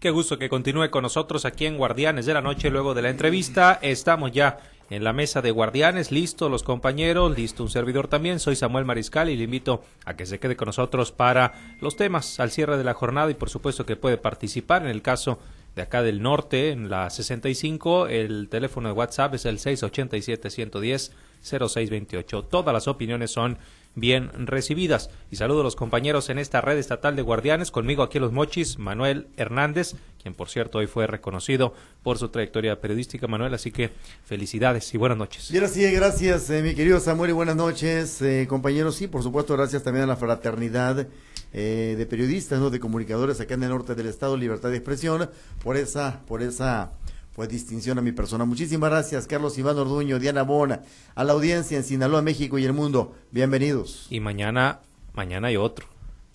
Qué gusto que continúe con nosotros aquí en Guardianes de la Noche luego de la entrevista. Estamos ya en la mesa de Guardianes, listo los compañeros, listo un servidor también. Soy Samuel Mariscal y le invito a que se quede con nosotros para los temas al cierre de la jornada y por supuesto que puede participar en el caso de acá del norte, en la 65. El teléfono de WhatsApp es el 687-110-0628. Todas las opiniones son bien recibidas. Y saludo a los compañeros en esta red estatal de guardianes. Conmigo aquí Los Mochis, Manuel Hernández, quien por cierto hoy fue reconocido por su trayectoria periodística, Manuel. Así que felicidades y buenas noches. Gracias, gracias, eh, mi querido Samuel, y buenas noches, eh, compañeros. Sí, por supuesto, gracias también a la fraternidad eh, de periodistas, ¿no? de comunicadores acá en el norte del estado, Libertad de Expresión, por esa, por esa pues distinción a mi persona. Muchísimas gracias, Carlos Iván Orduño, Diana Bona, a la audiencia en Sinaloa, México y el mundo. Bienvenidos. Y mañana, mañana hay otro.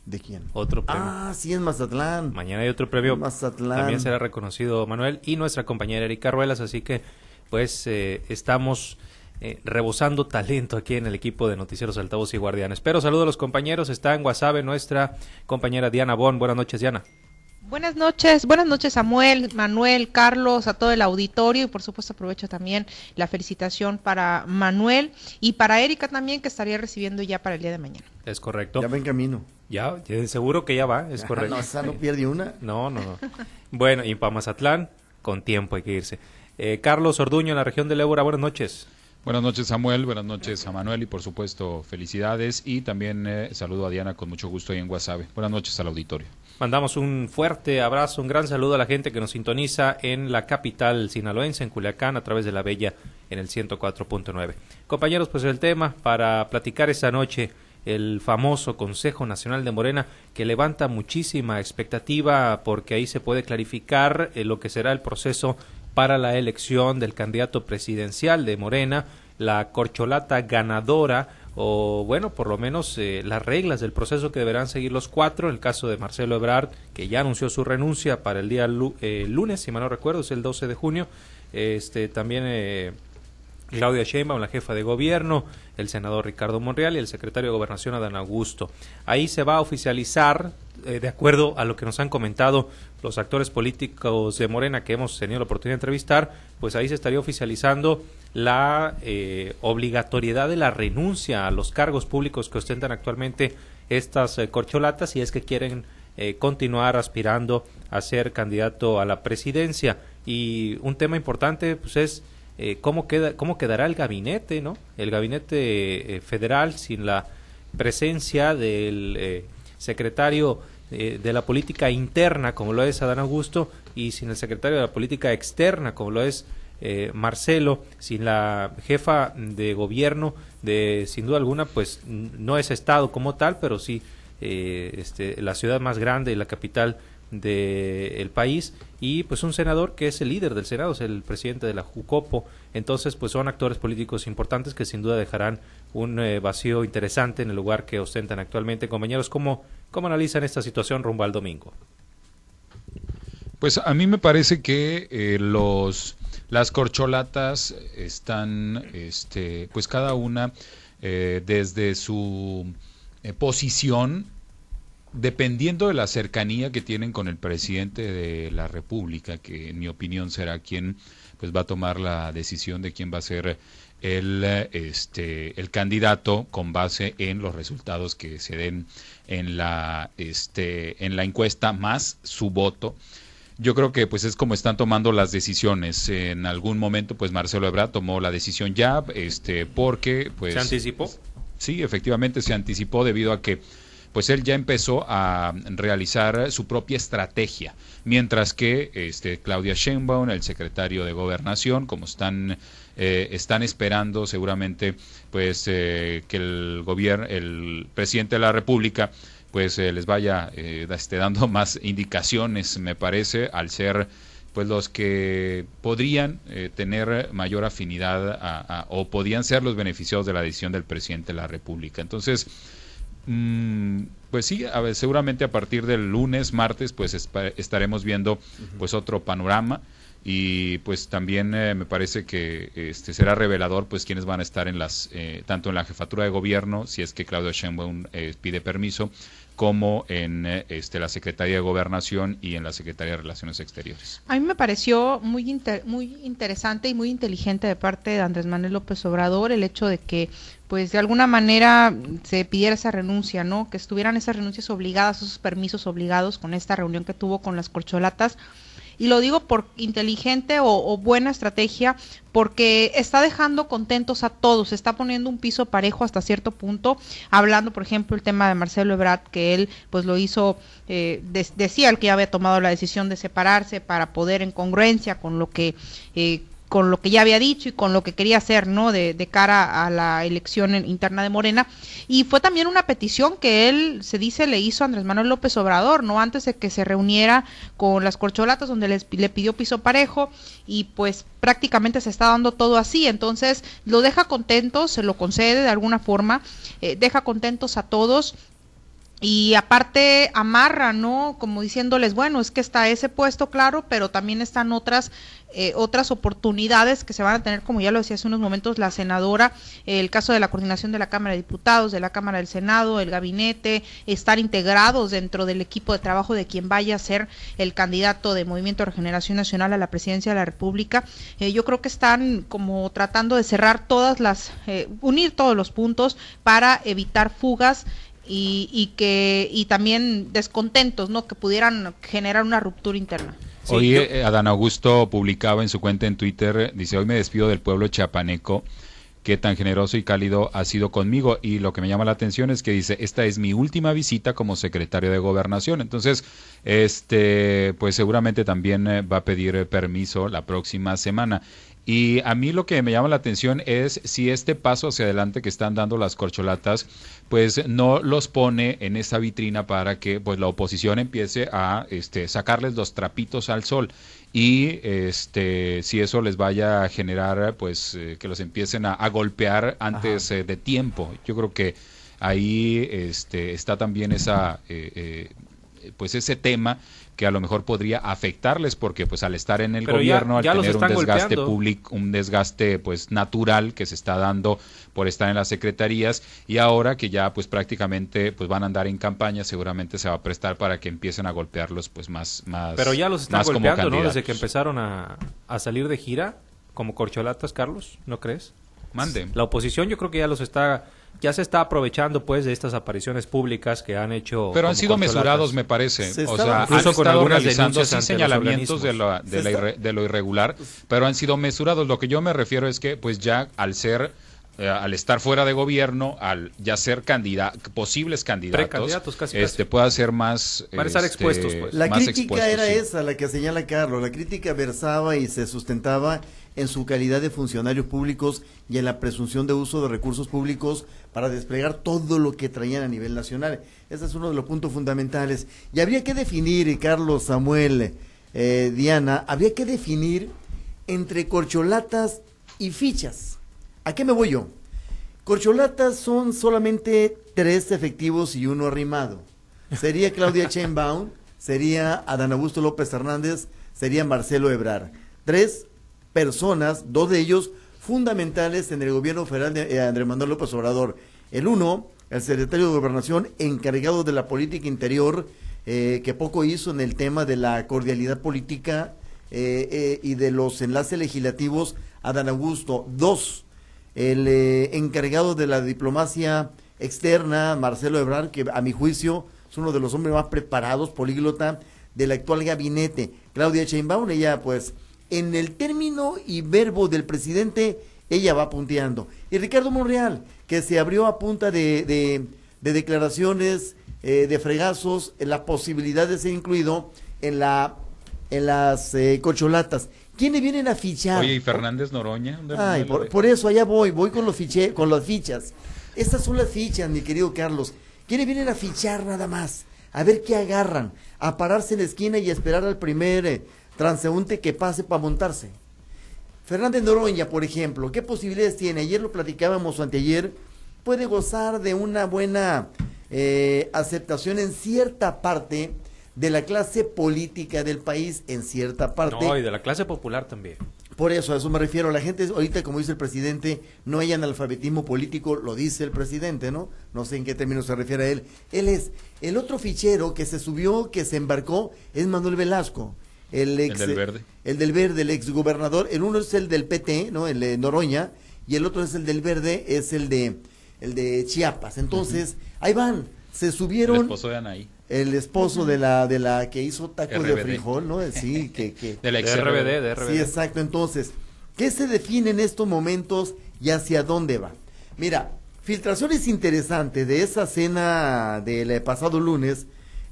¿De quién? Otro premio. Ah, sí, en Mazatlán. Mañana hay otro premio. Mazatlán. También será reconocido Manuel y nuestra compañera Erika Ruelas, así que pues eh, estamos eh, rebosando talento aquí en el equipo de Noticieros Altavoz y Guardianes. Pero saludo a los compañeros, está en WhatsApp nuestra compañera Diana Bon. Buenas noches, Diana. Buenas noches, buenas noches Samuel, Manuel, Carlos, a todo el auditorio y por supuesto aprovecho también la felicitación para Manuel y para Erika también que estaría recibiendo ya para el día de mañana. Es correcto. Ya va en camino. Ya, seguro que ya va, es correcto. no, esa no pierde una. No, no, no. bueno, y para Mazatlán, con tiempo hay que irse. Eh, Carlos Orduño, en la región de Lébora, buenas noches. Buenas noches Samuel, buenas noches a Manuel y por supuesto felicidades y también eh, saludo a Diana con mucho gusto ahí en Guasave. Buenas noches al auditorio. Mandamos un fuerte abrazo, un gran saludo a la gente que nos sintoniza en la capital sinaloense, en Culiacán, a través de la Bella en el 104.9. Compañeros, pues el tema para platicar esta noche, el famoso Consejo Nacional de Morena, que levanta muchísima expectativa porque ahí se puede clarificar eh, lo que será el proceso para la elección del candidato presidencial de Morena, la corcholata ganadora o bueno, por lo menos eh, las reglas del proceso que deberán seguir los cuatro, el caso de Marcelo Ebrard, que ya anunció su renuncia para el día eh, lunes, si mal no recuerdo, es el 12 de junio, este también eh, Claudia Sheinbaum, la jefa de gobierno, el senador Ricardo Monreal y el secretario de Gobernación Adán Augusto. Ahí se va a oficializar, eh, de acuerdo a lo que nos han comentado los actores políticos de Morena que hemos tenido la oportunidad de entrevistar, pues ahí se estaría oficializando la eh, obligatoriedad de la renuncia a los cargos públicos que ostentan actualmente estas eh, corcholatas y es que quieren continuar aspirando a ser candidato a la presidencia. Y un tema importante pues es eh, cómo, queda, cómo quedará el gabinete, ¿no? El gabinete eh, federal sin la presencia del eh, secretario de la política interna, como lo es Adán Augusto, y sin el secretario de la política externa, como lo es Marcelo, sin la jefa de gobierno, de sin duda alguna, pues no es Estado como tal, pero sí este, la ciudad más grande y la capital del país y pues un senador que es el líder del Senado, es el presidente de la Jucopo. Entonces pues son actores políticos importantes que sin duda dejarán un eh, vacío interesante en el lugar que ostentan actualmente. Compañeros, ¿cómo, ¿cómo analizan esta situación rumbo al domingo? Pues a mí me parece que eh, los las corcholatas están, este, pues cada una eh, desde su posición dependiendo de la cercanía que tienen con el presidente de la República, que en mi opinión será quien pues va a tomar la decisión de quién va a ser el este el candidato con base en los resultados que se den en la este en la encuesta más su voto yo creo que pues es como están tomando las decisiones. En algún momento pues Marcelo Ebrard tomó la decisión ya este porque pues se anticipó sí efectivamente se anticipó debido a que pues él ya empezó a realizar su propia estrategia, mientras que este, Claudia Sheinbaum, el secretario de Gobernación, como están eh, están esperando seguramente pues eh, que el gobierno, el presidente de la República pues eh, les vaya este, dando más indicaciones, me parece, al ser pues los que podrían tener mayor afinidad o podían ser los beneficiados de la decisión del presidente de la República. Entonces, Mm, pues sí, a ver, seguramente a partir del lunes, martes, pues estaremos viendo pues otro panorama y pues también eh, me parece que este será revelador pues quiénes van a estar en las eh, tanto en la jefatura de gobierno si es que Claudio Sheinbaum eh, pide permiso como en eh, este, la Secretaría de Gobernación y en la Secretaría de Relaciones Exteriores. A mí me pareció muy, muy interesante y muy inteligente de parte de Andrés Manuel López Obrador el hecho de que pues de alguna manera se pidiera esa renuncia, ¿no? Que estuvieran esas renuncias obligadas, esos permisos obligados con esta reunión que tuvo con las corcholatas y lo digo por inteligente o, buena estrategia porque está dejando contentos a todos, está poniendo un piso parejo hasta cierto punto, hablando por ejemplo el tema de Marcelo Ebrard, que él pues lo hizo, eh, decía el que ya había tomado la decisión de separarse para poder en congruencia con lo que eh, con lo que ya había dicho y con lo que quería hacer, ¿no? De, cara a la elección interna de Morena. Y fue también una petición que él, se dice, le hizo a Andrés Manuel López Obrador, ¿no? Antes de que se reuniera con las corcholatas, donde les, le pidió piso parejo y pues prácticamente se está dando todo así. Entonces, lo deja contentos, se lo concede de alguna forma, eh, deja contentos a todos y aparte amarra, ¿no? Como diciéndoles, bueno, es que está ese puesto, claro, pero también están otras eh, otras oportunidades que se van a tener, como ya lo decía hace unos momentos la senadora, el caso de la coordinación de la Cámara de Diputados, de la Cámara del Senado, el gabinete, estar integrados dentro del equipo de trabajo de quien vaya a ser el candidato de Movimiento Regeneración Nacional a la presidencia de la República. Eh, yo creo que están como tratando de cerrar todas las, eh, unir todos los puntos para evitar fugas y, y, que y también descontentos, ¿no? Que pudieran generar una ruptura interna. hoy eh, Adán Augusto publicaba en su cuenta en Twitter, dice, hoy me despido del pueblo chapaneco, que tan generoso y cálido ha sido conmigo. Y lo que me llama la atención es que dice, esta es mi última visita como secretario de gobernación. Entonces, este, pues seguramente también eh, va a pedir eh, permiso la próxima semana. Y a mí lo que me llama la atención es si este paso hacia adelante que están dando las corcholatas, pues no los pone en esa vitrina para que pues la oposición empiece a este, sacarles los trapitos al sol y este si eso les vaya a generar pues eh, que los empiecen a, golpear antes eh, de tiempo. Yo creo que ahí este, está también esa eh, pues ese tema que a lo mejor podría afectarles porque pues al estar en el gobierno, al tener un desgaste público, un desgaste pues natural que se está dando por estar en las secretarías y ahora que ya pues prácticamente pues van a andar en campaña, seguramente se va a prestar para que empiecen a golpearlos pues más más Pero ya los están golpeando, ¿no? Desde que empezaron a, a salir de gira como corcholatas, Carlos, ¿no crees? Mande. La oposición yo creo que ya los está ya se está aprovechando pues de estas apariciones públicas que han hecho pero han sido mesurados me parece o sea incluso con algunas denuncias sí, señalamientos de lo, de, lo irregular pero han sido mesurados lo que yo me refiero es que pues ya al ser eh, al estar fuera de gobierno, al ya ser candidato, posibles candidatos, casi, este pueda ser más Para estar este, expuestos. Pues. La crítica era esa, la que señala Carlos. La crítica versaba y se sustentaba en su calidad de funcionarios públicos y en la presunción de uso de recursos públicos para desplegar todo lo que traían a nivel nacional. Ese es uno de los puntos fundamentales. Y habría que definir, Carlos, Samuel, eh, Diana, habría que definir entre corcholatas y fichas. ¿A qué me voy yo? Corcholatas son solamente tres efectivos y uno arrimado. Sería Claudia Sheinbaum, sería Adán Augusto López Hernández, sería Marcelo Ebrar. Tres personas, dos de ellos fundamentales en el gobierno federal de eh, Andrés Manuel López Obrador. El uno, el secretario de Gobernación, encargado de la política interior, eh, que poco hizo en el tema de la cordialidad política eh, y de los enlaces legislativos, Adán Augusto. Dos, el encargado de la diplomacia externa, Marcelo Ebrard, que a mi juicio es uno de los hombres más preparados, políglota, del actual gabinete. Claudia Sheinbaum, ella pues en el término y verbo del presidente, ella va punteando. Y Ricardo Monreal, que se abrió a punta de, de, declaraciones, eh, de fregazos, la posibilidad de ser incluido en, la, en las eh, cocholatas. ¿Quiénes vienen a fichar? Oye, ¿y Fernández Noroña? Ay, por, eso allá voy, voy con los, fiche, con las fichas. Estas son las fichas, mi querido Carlos. ¿Quiénes vienen a fichar nada más? A ver qué agarran, a pararse en la esquina y esperar al primer... Eh, transeúnte que pase para montarse. Fernández Noroña, por ejemplo, ¿qué posibilidades tiene? Ayer lo platicábamos o anteayer, puede gozar de una buena eh, aceptación en cierta parte de la clase política del país, en cierta parte. No, y de la clase popular también. Por eso, a eso me refiero. La gente, ahorita, como dice el presidente, no hay analfabetismo político, lo dice el presidente, ¿no? No sé en qué término se refiere a él. Él es, el otro fichero que se subió, que se embarcó, es Manuel Velasco. El, ex, el del verde. El del verde, el ex gobernador. El uno es el del PT, ¿no? El de Noroña. Y el otro es el del verde, es el de, el de Chiapas. Entonces, ahí van. Se subieron. El esposo de Anaí el esposo de la de la que hizo tacos de frijol, ¿no? Sí, que, que de la ex RBD, de RBD. Sí, exacto. Entonces, ¿qué se define en estos momentos y hacia dónde va? Mira, filtraciones interesantes de esa cena del pasado lunes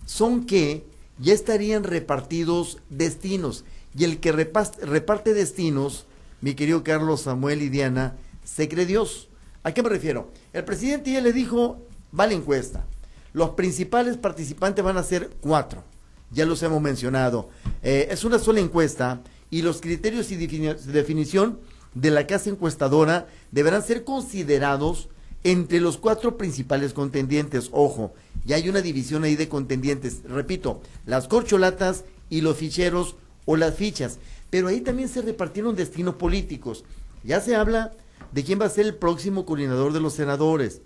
son que ya estarían repartidos destinos y el que reparte destinos, mi querido Carlos Samuel y Diana, se cree Dios. ¿A qué me refiero? El presidente ya le dijo, va la encuesta los principales participantes van a ser cuatro, ya los hemos mencionado. Eh, es una sola encuesta y los criterios y definición de la casa encuestadora deberán ser considerados entre los cuatro principales contendientes. Ojo, ya hay una división ahí de contendientes. Repito, las corcholatas y los ficheros o las fichas. Pero ahí también se repartieron destinos políticos. Ya se habla de quién va a ser el próximo coordinador de los senadores.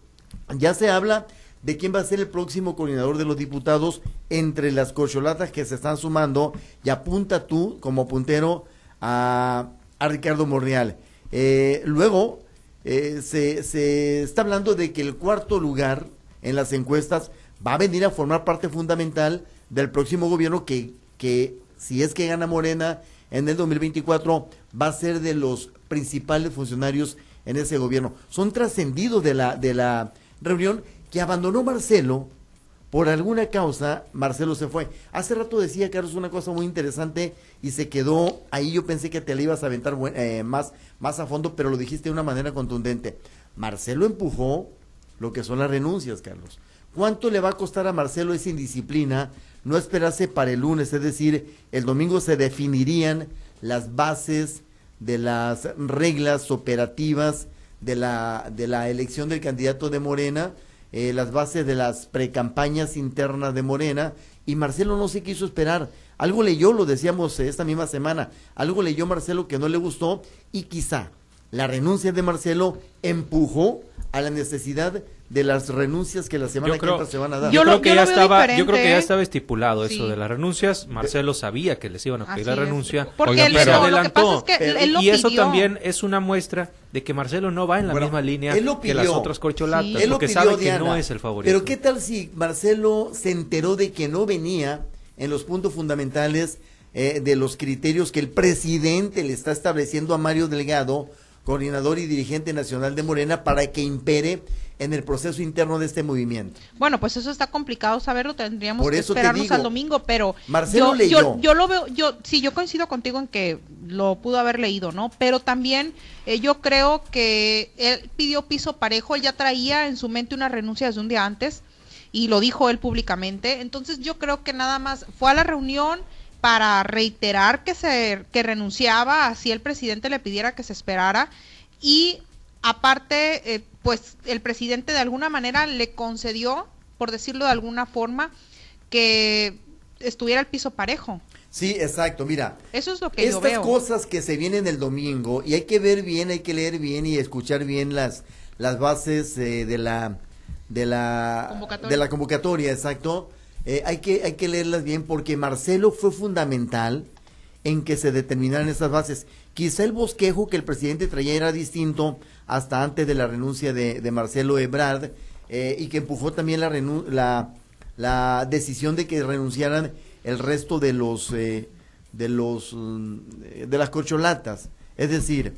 Ya se habla de quién va a ser el próximo coordinador de los diputados entre las corcholatas que se están sumando y apunta tú como puntero a, Ricardo Morreal. Eh, luego eh, se, se está hablando de que el cuarto lugar en las encuestas va a venir a formar parte fundamental del próximo gobierno que, que si es que gana Morena en el 2024 va a ser de los principales funcionarios en ese gobierno. Son trascendidos de la, de la reunión que abandonó Marcelo por alguna causa, Marcelo se fue. Hace rato decía, Carlos, una cosa muy interesante y se quedó ahí. Yo pensé que te la ibas a aventar eh, más, más a fondo, pero lo dijiste de una manera contundente. Marcelo empujó lo que son las renuncias, Carlos. ¿Cuánto le va a costar a Marcelo esa indisciplina? No esperarse para el lunes, es decir, el domingo se definirían las bases de las reglas operativas de la, de la elección del candidato de Morena eh, las bases de las precampañas internas de Morena y Marcelo no se quiso esperar. Algo leyó, lo decíamos esta misma semana, algo leyó Marcelo que no le gustó y quizá la renuncia de Marcelo empujó a la necesidad de las renuncias que la semana que entra se van a dar. Yo, creo que ya estaba, yo creo que ya estaba estipulado eso de las renuncias. Marcelo sabía que les iban a pedir la renuncia, Porque pero adelantó. y eso también es una muestra de que Marcelo no va en la misma línea que las otras corcholatas, porque sabe que no es el favorito. Pero qué tal si Marcelo se enteró de que no venía en los puntos fundamentales eh, de los criterios que el presidente le está estableciendo a Mario Delgado, coordinador y dirigente nacional de Morena, para que impere en el proceso interno de este movimiento. Bueno, pues eso está complicado saberlo, tendríamos que esperarnos al domingo, pero Marcelo yo, leyó. Yo, lo veo, yo sí, yo coincido contigo en que lo pudo haber leído, ¿no? Pero también eh, yo creo que él pidió piso parejo, él ya traía en su mente una renuncia desde un día antes y lo dijo él públicamente, entonces yo creo que nada más fue a la reunión para reiterar que se que renunciaba, así el presidente le pidiera que se esperara y aparte, eh, pues el presidente de alguna manera le concedió, por decirlo de alguna forma, que estuviera el piso parejo. Sí, exacto. Mira, eso es lo que estas yo veo. cosas que se vienen el domingo y hay que ver bien, hay que leer bien y escuchar bien las las bases eh, de la de la convocatoria. de la convocatoria, exacto. Eh, hay que hay que leerlas bien porque Marcelo fue fundamental en que se determinaran esas bases. Quizá el bosquejo que el presidente traía era distinto hasta antes de la renuncia de, Marcelo Ebrard eh, y que empujó también la, la, la, decisión de que renunciaran el resto de los eh, de los mm, de las corcholatas. Es decir,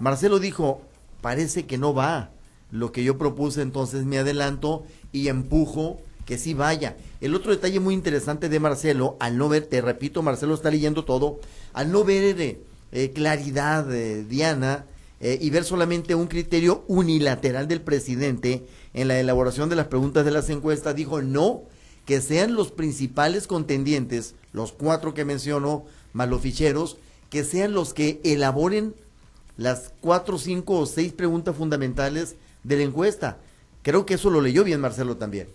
Marcelo dijo, parece que no va lo que yo propuse, entonces me adelanto y empujo que sí vaya. El otro detalle muy interesante de Marcelo, al no ver, te repito, Marcelo está leyendo todo, al no ver eh, eh claridad, eh, Diana, eh, y ver solamente un criterio unilateral del presidente en la elaboración de las preguntas de las encuestas, dijo no, que sean los principales contendientes, los cuatro que mencionó, más los ficheros, que sean los que elaboren las cuatro, cinco o seis preguntas fundamentales de la encuesta. Creo que eso lo leyó bien Marcelo también.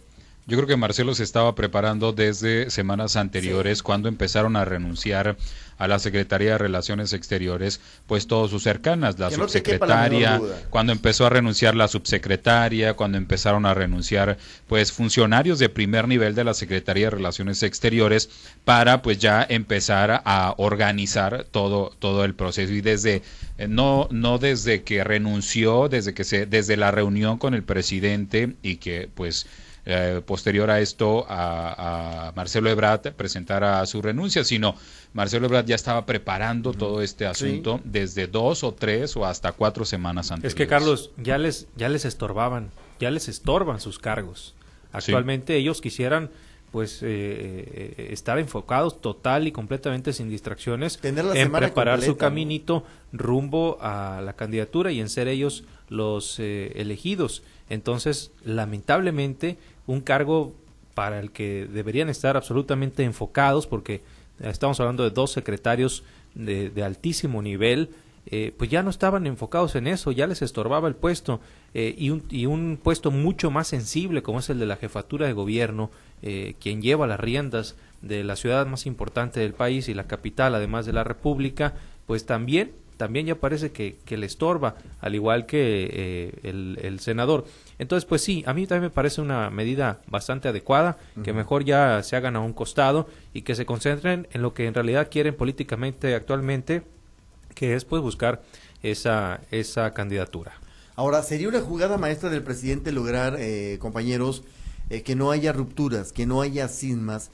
Yo creo que Marcelo se estaba preparando desde semanas anteriores cuando empezaron a renunciar a la Secretaría de Relaciones Exteriores, pues todos sus cercanas, la subsecretaria, cuando empezó a renunciar la subsecretaria, cuando empezaron a renunciar pues funcionarios de primer nivel de la Secretaría de Relaciones Exteriores para pues ya empezar a organizar todo todo el proceso. Y desde eh, no no desde que renunció, desde que se desde la reunión con el presidente y que pues eh, posterior a esto a, Marcelo Ebrard presentara su renuncia, sino Marcelo Ebrard ya estaba preparando todo este asunto desde dos o tres o hasta cuatro semanas antes. Es que Carlos, ya les, ya les estorbaban, ya les estorban sus cargos. Actualmente ellos quisieran pues eh, eh, estar enfocados total y completamente sin distracciones en preparar su caminito rumbo a la candidatura y en ser ellos los elegidos. Entonces, lamentablemente, un cargo para el que deberían estar absolutamente enfocados, porque estamos hablando de dos secretarios de, altísimo nivel, eh, pues ya no estaban enfocados en eso, ya les estorbaba el puesto eh, y, un, y, un, puesto mucho más sensible como es el de la jefatura de gobierno, eh, quien lleva las riendas de la ciudad más importante del país y la capital, además de la República, pues también también ya parece que, que le estorba, al igual que eh, el, senador. Entonces, pues sí, a mí también me parece una medida bastante adecuada, que mejor ya se hagan a un costado y que se concentren en lo que en realidad quieren políticamente actualmente, que es pues buscar esa, esa candidatura. Ahora, sería una jugada maestra del presidente lograr, eh, compañeros, eh, que no haya rupturas, que no haya cismas,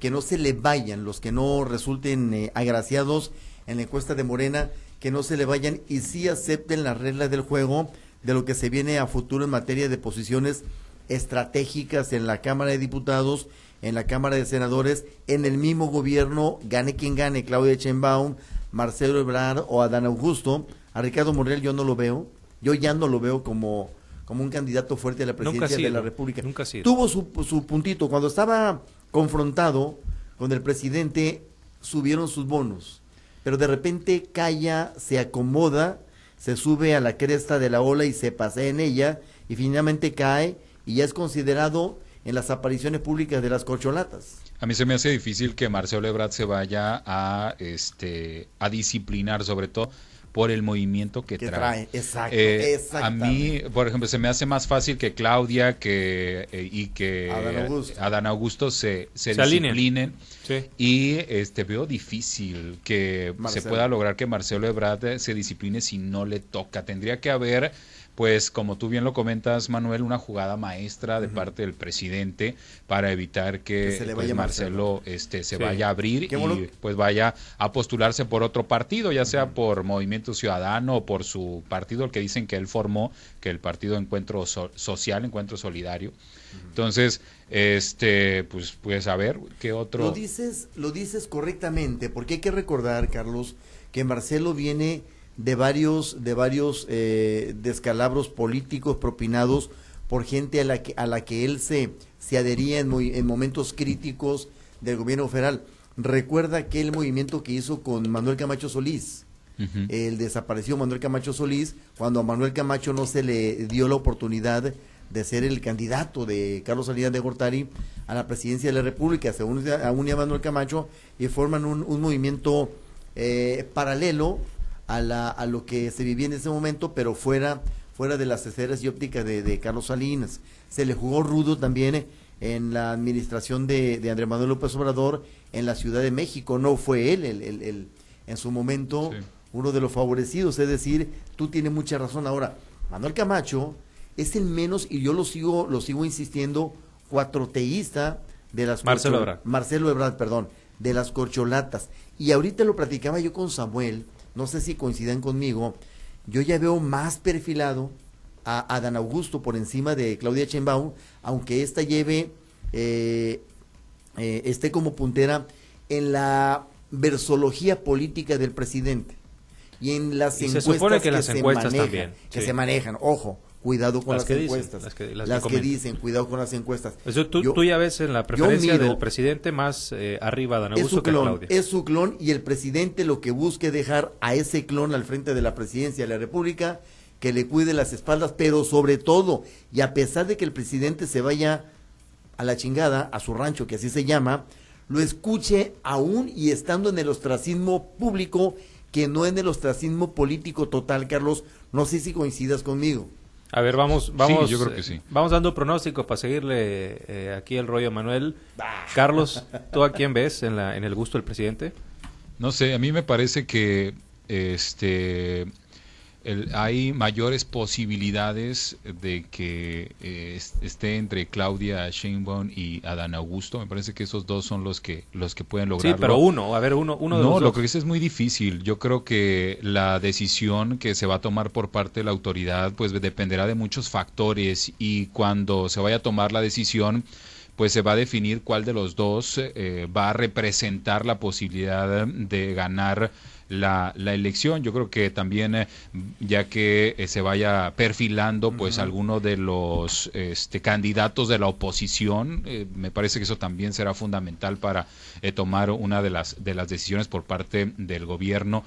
que no se le vayan los que no resulten agraciados en la encuesta de Morena que no se le vayan y sí acepten las reglas del juego de lo que se viene a futuro en materia de posiciones estratégicas en la Cámara de Diputados, en la Cámara de Senadores, en el mismo gobierno, gane quien gane, Claudia Sheinbaum, Marcelo Ebrard o Adán Augusto. A Ricardo Morel yo no lo veo, yo ya no lo veo como, como un candidato fuerte a la presidencia de la República. Nunca Tuvo su, su puntito, cuando estaba confrontado con el presidente, subieron sus bonos pero de repente calla, se acomoda, se sube a la cresta de la ola y se pasea en ella y finalmente cae y ya es considerado en las apariciones públicas de las corcholatas. A mí se me hace difícil que Marcelo Ebrard se vaya a este a disciplinar sobre todo por el movimiento que, trae. Exacto, eh, a mí, por ejemplo, se me hace más fácil que Claudia que eh, y que Adán Augusto, se, se, disciplinen. Y este veo difícil que se pueda lograr que Marcelo Ebrard se discipline si no le toca. Tendría que haber pues como tú bien lo comentas, Manuel, una jugada maestra de parte del presidente para evitar que, pues, Marcelo, este se vaya a abrir y pues vaya a postularse por otro partido, ya sea por Movimiento Ciudadano o por su partido, el que dicen que él formó, que el partido Encuentro Social, Encuentro Solidario. Entonces, este, pues, pues a ver, ¿qué otro? Lo dices, lo dices correctamente, porque hay que recordar, Carlos, que Marcelo viene de varios, de varios eh, descalabros políticos propinados por gente a la que, a la que él se, se adhería en, en momentos críticos del gobierno federal. Recuerda aquel movimiento que hizo con Manuel Camacho Solís. El desapareció Manuel Camacho Solís cuando a Manuel Camacho no se le dio la oportunidad de ser el candidato de Carlos Salinas de Gortari a la presidencia de la República. Se une a, Manuel Camacho y forman un, un movimiento eh, paralelo a, la, a lo que se vivía en ese momento, pero fuera, fuera de las esferas y ópticas de, Carlos Salinas. Se le jugó rudo también en la administración de, de, Andrés Manuel López Obrador en la Ciudad de México. No fue él el, el, en su momento uno de los favorecidos. Es decir, tú tienes mucha razón. Ahora, Manuel Camacho es el menos, y yo lo sigo, lo sigo insistiendo, cuatroteísta de las Marcelo Ebrard. Marcelo Ebrard, perdón, de las corcholatas. Y ahorita lo platicaba yo con Samuel no sé si coinciden conmigo, yo ya veo más perfilado a Adán Augusto por encima de Claudia Sheinbaum, aunque esta lleve, eh, eh, esté como puntera en la versología política del presidente y en las encuestas que, las encuestas también, que se manejan, ojo, cuidado con las, encuestas. las, que, dicen, cuidado con las encuestas. tú, ya ves en la preferencia del presidente más eh, arriba Dan Augusto es su clon, Es su clon y el presidente lo que busque dejar a ese clon al frente de la presidencia de la República, que le cuide las espaldas, pero sobre todo, y a pesar de que el presidente se vaya a la chingada, a su rancho, que así se llama, lo escuche aún y estando en el ostracismo público, que no en el ostracismo político total, Carlos. No sé si coincidas conmigo. A ver, vamos, vamos, yo creo que sí. eh, vamos dando pronóstico para seguirle eh, aquí el rollo a Manuel. Carlos, ¿tú a quién ves en, la, en el gusto del presidente? No sé, a mí me parece que este el- hay mayores posibilidades de que eh, es- esté entre Claudia Sheinbaum y Adán Augusto. Me parece que esos dos son los que los que pueden Sí, lograrlo. pero uno, a ver, uno, uno de no, los lo que dice es muy difícil. Yo creo que la decisión que se va a tomar por parte de la autoridad pues dependerá de muchos factores y cuando se vaya a tomar la decisión pues se va a definir cuál de los dos eh, va a representar la posibilidad de ganar la, la elección. Yo creo que también, eh, ya que eh, se vaya perfilando, pues alguno de los este, candidatos de la oposición, eh, me parece que eso también será fundamental para tomar una de las de las decisiones por parte del gobierno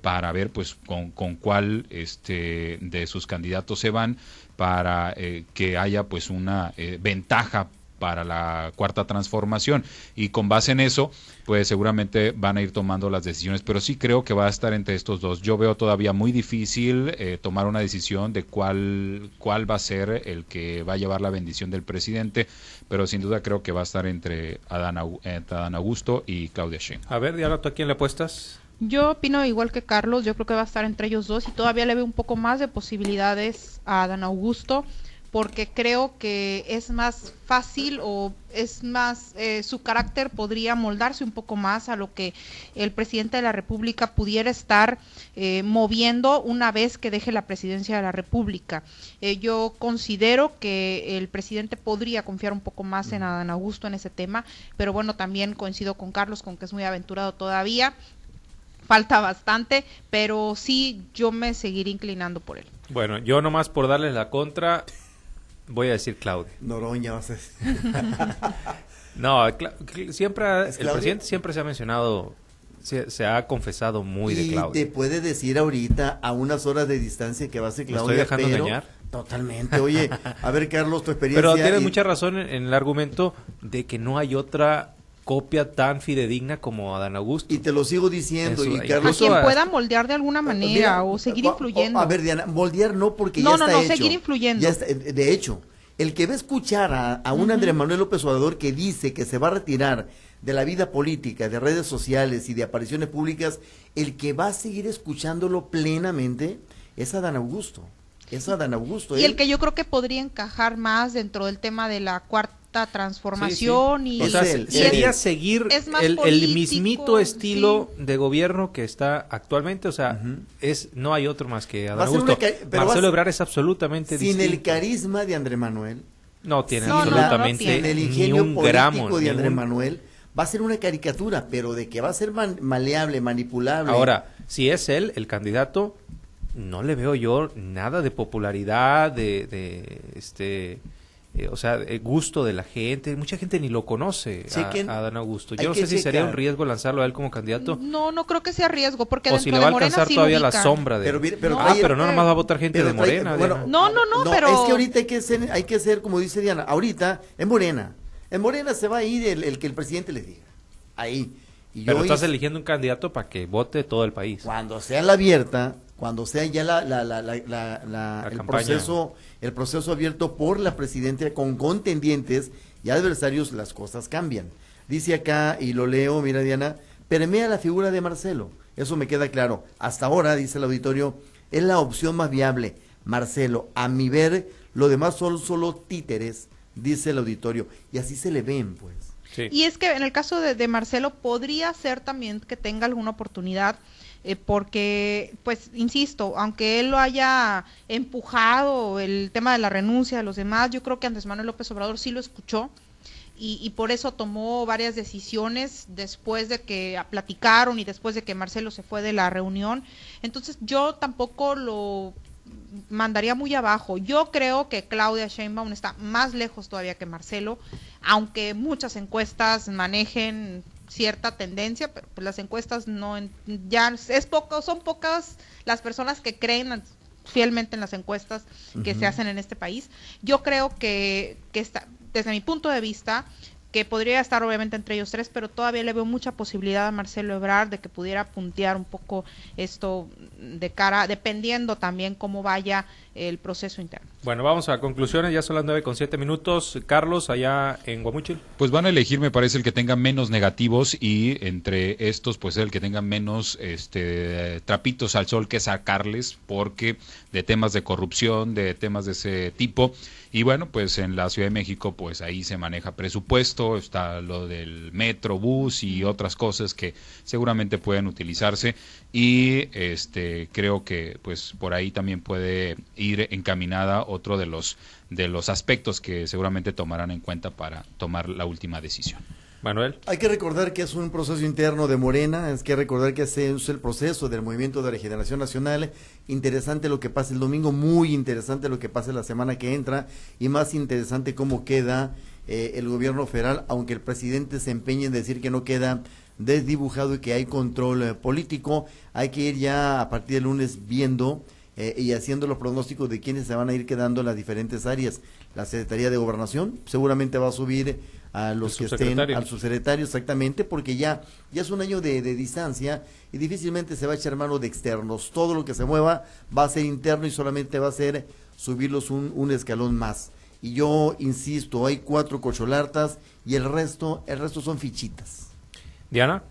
para ver, pues, con, con cuál este de sus candidatos se van para que haya, pues, una ventaja para la cuarta transformación. Y con base en eso pues seguramente van a ir tomando las decisiones. Pero sí creo que va a estar entre estos dos. Yo veo todavía muy difícil eh, tomar una decisión de cuál cuál va a ser el que va a llevar la bendición del presidente pero sin duda creo que va a estar entre Adán, entre Adán Augusto y Claudia Sheinbaum. A ver, Diana, ¿tú a quién le apuestas? Yo opino igual que Carlos, yo creo que va a estar entre ellos dos y todavía le veo un poco más de posibilidades a Dan Augusto porque creo que es más fácil o es más, eh, su carácter podría moldarse un poco más a lo que el presidente de la República pudiera estar eh, moviendo una vez que deje la presidencia de la República. Eh, yo considero que el presidente podría confiar un poco más en Adán Augusto en ese tema, pero bueno, también coincido con Carlos con que es muy aventurado todavía falta bastante, pero sí yo me seguiré inclinando por él. Bueno, yo nomás por darles la contra, voy a decir Claudia. Noroña, vas a decir. No, siempre, ha- ¿Es el presidente siempre se ha mencionado, se, se ha confesado muy de y Claudia. te puede decir ahorita a unas horas de distancia que va a ser ¿Me Claudia. estoy dejando pero- engañar? Totalmente. Oye, a ver, Carlos, tu experiencia. Pero tienes y- mucha razón en, en el argumento de que no hay otra copia tan fidedigna como Adán Augusto. Y te lo sigo diciendo. Eso, y a A Carlos, Incluso quien a- pueda moldear de alguna manera Mira, o seguir influyendo. A ver, Diana, moldear no porque No, ya no, está no, hecho. seguir influyendo. Ya está- de hecho, el que va a escuchar a, a un Andrés Manuel López Obrador que dice que se va a retirar de la vida política, de redes sociales y de apariciones públicas, el que va a seguir escuchándolo plenamente es Adán Augusto. Es Adán Augusto. y Él- el que yo creo que podría encajar más dentro del tema de la cuarta transformación y O sea, y sería es- seguir es más el, mismito estilo sí. de gobierno que está actualmente. O sea, es no hay otro más que Adán Augusto. Marcelo Ebrard es absolutamente sin el carisma de Andrés Manuel, No tiene No, no, no absolutamente tiene. sin el ni ingenio un político gramo. de un- Manuel, va a ser una caricatura, pero de que va a ser man- maleable, manipulable. Ahora, si es él el candidato, no le veo yo nada de popularidad, de, de este, eh, o sea, de gusto de la gente. Mucha gente ni lo conoce a, Chequen. a Adán Augusto. Hay Yo no que sé si sería un riesgo lanzarlo a él como candidato No, no creo que sea riesgo, porque o dentro si le va a alcanzar sí todavía la sombra de. Pero ah, pero no nomás va a votar gente Pero de Morena. bueno. No, no, no, pero- Es que ahorita hay que ser, hay que ser, como dice Diana, ahorita en Morena. En Morena se va a ir el, el que el presidente les diga. Ahí. Y pero yo estás hice- eligiendo un candidato para que vote todo el país. cuando sea la abierta, cuando sea ya la, la, la, la, la- la- el campaña. proceso, el proceso abierto por la presidencia con contendientes y adversarios, las cosas cambian. Dice acá, y lo leo, mira Diana, permea la figura de Marcelo. Eso me queda claro. Hasta ahora, dice el auditorio, es la opción más viable. Marcelo, a mi ver, lo demás son solo títeres, dice el auditorio. Y así se le ven, pues. Sí. Y es que en el caso de, de Marcelo podría ser también que tenga alguna oportunidad, eh, porque, pues, insisto, aunque él lo haya empujado el tema de la renuncia de los demás, yo creo que Andrés Manuel López Obrador sí lo escuchó y, y por eso tomó varias decisiones después de que platicaron y después de que Marcelo se fue de la reunión. Entonces yo tampoco lo mandaría muy abajo. Yo creo que Claudia Sheinbaum está más lejos todavía que Marcelo, aunque muchas encuestas manejen cierta tendencia, pero pues las encuestas no ya es poco, son pocas las personas que creen fielmente en las encuestas que se hacen en este país. Yo creo que, que está desde mi punto de vista, que podría estar obviamente entre ellos tres, pero todavía le veo mucha posibilidad a Marcelo Ebrard de que pudiera puntear un poco esto de cara, dependiendo también cómo vaya el proceso interno. Bueno, vamos a conclusiones, ya son las nueve con siete minutos. Carlos, allá en Guamuchil. Pues van a elegir, me parece, el que tenga menos negativos y entre estos, pues el que tenga menos este, trapitos al sol que sacarles, porque de temas de corrupción, de temas de ese tipo, y bueno, pues en la Ciudad de México, pues ahí se maneja presupuesto, está lo del metro, bus y otras cosas que seguramente pueden utilizarse y este creo que pues por ahí también puede ir encaminada otro de los de los aspectos que seguramente tomarán en cuenta para tomar la última decisión. Manuel. Hay que recordar que es un proceso interno de Morena, es que recordar que ese es el proceso del movimiento de regeneración nacional. Interesante lo que pasa el domingo, muy interesante lo que pasa la semana que entra y más interesante cómo queda eh, el gobierno federal, aunque el presidente se empeñe en decir que no queda desdibujado y que hay control eh, político. Hay que ir ya a partir del lunes viendo eh, y haciendo los pronósticos de quiénes se van a ir quedando en las diferentes áreas. La Secretaría de Gobernación seguramente va a subir a los que estén, al subsecretario exactamente, porque ya, ya es un año de, distancia y difícilmente se va a echar mano de externos. Todo lo que se mueva va a ser interno y solamente va a ser subirlos un, un escalón más. Y yo insisto, hay cuatro cocholartas y el resto, el resto son fichitas. Diana.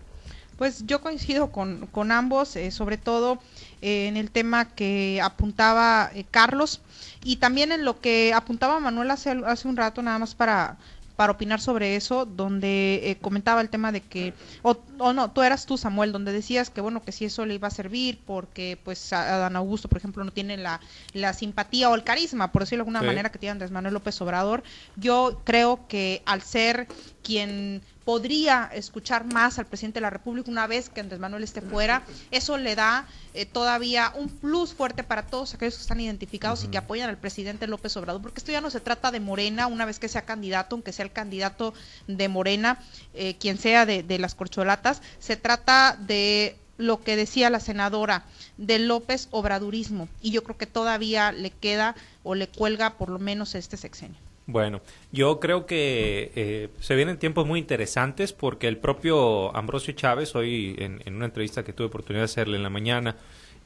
Pues yo coincido con, con ambos, eh, sobre todo eh, en el tema que apuntaba eh, Carlos y también en lo que apuntaba Manuel hace, hace un rato, nada más para, para opinar sobre eso, donde eh, comentaba el tema de que, o, no, tú eras tú Samuel, donde decías que bueno, que si eso le iba a servir, porque pues Adán Augusto, por ejemplo, no tiene la, la simpatía o el carisma, por decirlo de alguna manera, que tiene Andrés Manuel López Obrador. Yo creo que al ser quien podría escuchar más al presidente de la República una vez que Andrés Manuel esté fuera. Eso le da eh, todavía un plus fuerte para todos aquellos que están identificados y que apoyan al presidente López Obrador, porque esto ya no se trata de Morena, una vez que sea candidato, aunque sea el candidato de Morena, eh, quien sea de, de las corcholatas, se trata de lo que decía la senadora de López Obradurismo y yo creo que todavía le queda o le cuelga por lo menos este sexenio. Bueno, yo creo que eh, se vienen tiempos muy interesantes porque el propio Ambrosio Chávez, hoy en, una entrevista que tuve oportunidad de hacerle en la mañana,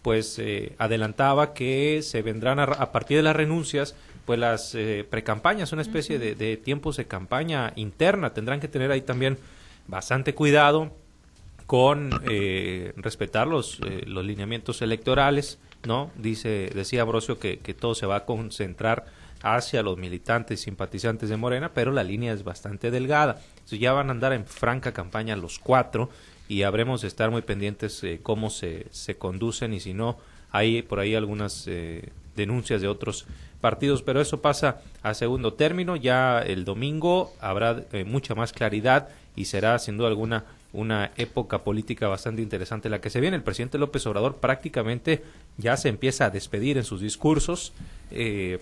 pues eh, adelantaba que se vendrán a, partir de las renuncias, pues las eh, precampañas, una especie de, tiempos de campaña interna. Tendrán que tener ahí también bastante cuidado con respetar los, los lineamientos electorales, ¿no? Dice, decía Ambrosio que, que todo se va a concentrar hacia los militantes simpatizantes de Morena, pero la línea es bastante delgada. Entonces ya van a andar en franca campaña los cuatro y habremos de estar muy pendientes de cómo se, se conducen y si no, hay por ahí algunas eh, denuncias de otros partidos, pero eso pasa a segundo término. Ya el domingo habrá eh, mucha más claridad y será sin duda alguna una época política bastante interesante la que se viene. El presidente López Obrador prácticamente ya se empieza a despedir en sus discursos. Eh,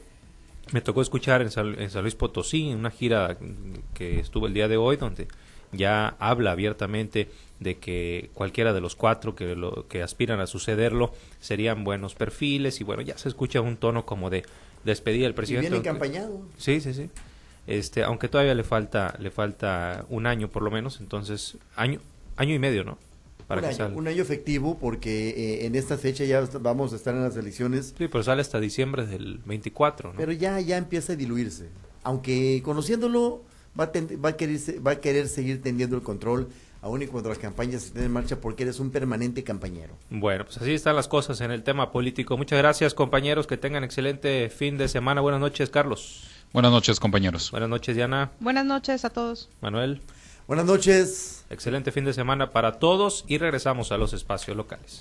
me tocó escuchar en San, Luis Potosí, en una gira que estuvo el día de hoy, donde ya habla abiertamente de que cualquiera de los cuatro que, lo, que aspiran a sucederlo serían buenos perfiles y bueno, ya se escucha un tono como de despedir al presidente. Y viene campañado. Sí, sí, sí. Este, aunque todavía le falta, le falta un año por lo menos, entonces año, año y medio, ¿no? Un, año, efectivo porque eh, en esta fecha ya vamos a estar en las elecciones. Sí, pero sale hasta diciembre del 24, ¿no? Pero ya, ya empieza a diluirse. Aunque conociéndolo va a, va, a querer, va a querer seguir teniendo el control aún y cuando las campañas estén en marcha porque eres un permanente compañero. Bueno, pues así están las cosas en el tema político. Muchas gracias compañeros, que tengan excelente fin de semana. Buenas noches, Carlos. Buenas noches, compañeros. Buenas noches, Diana. Buenas noches a todos. Manuel. Buenas noches. Excelente fin de semana para todos y regresamos a los espacios locales.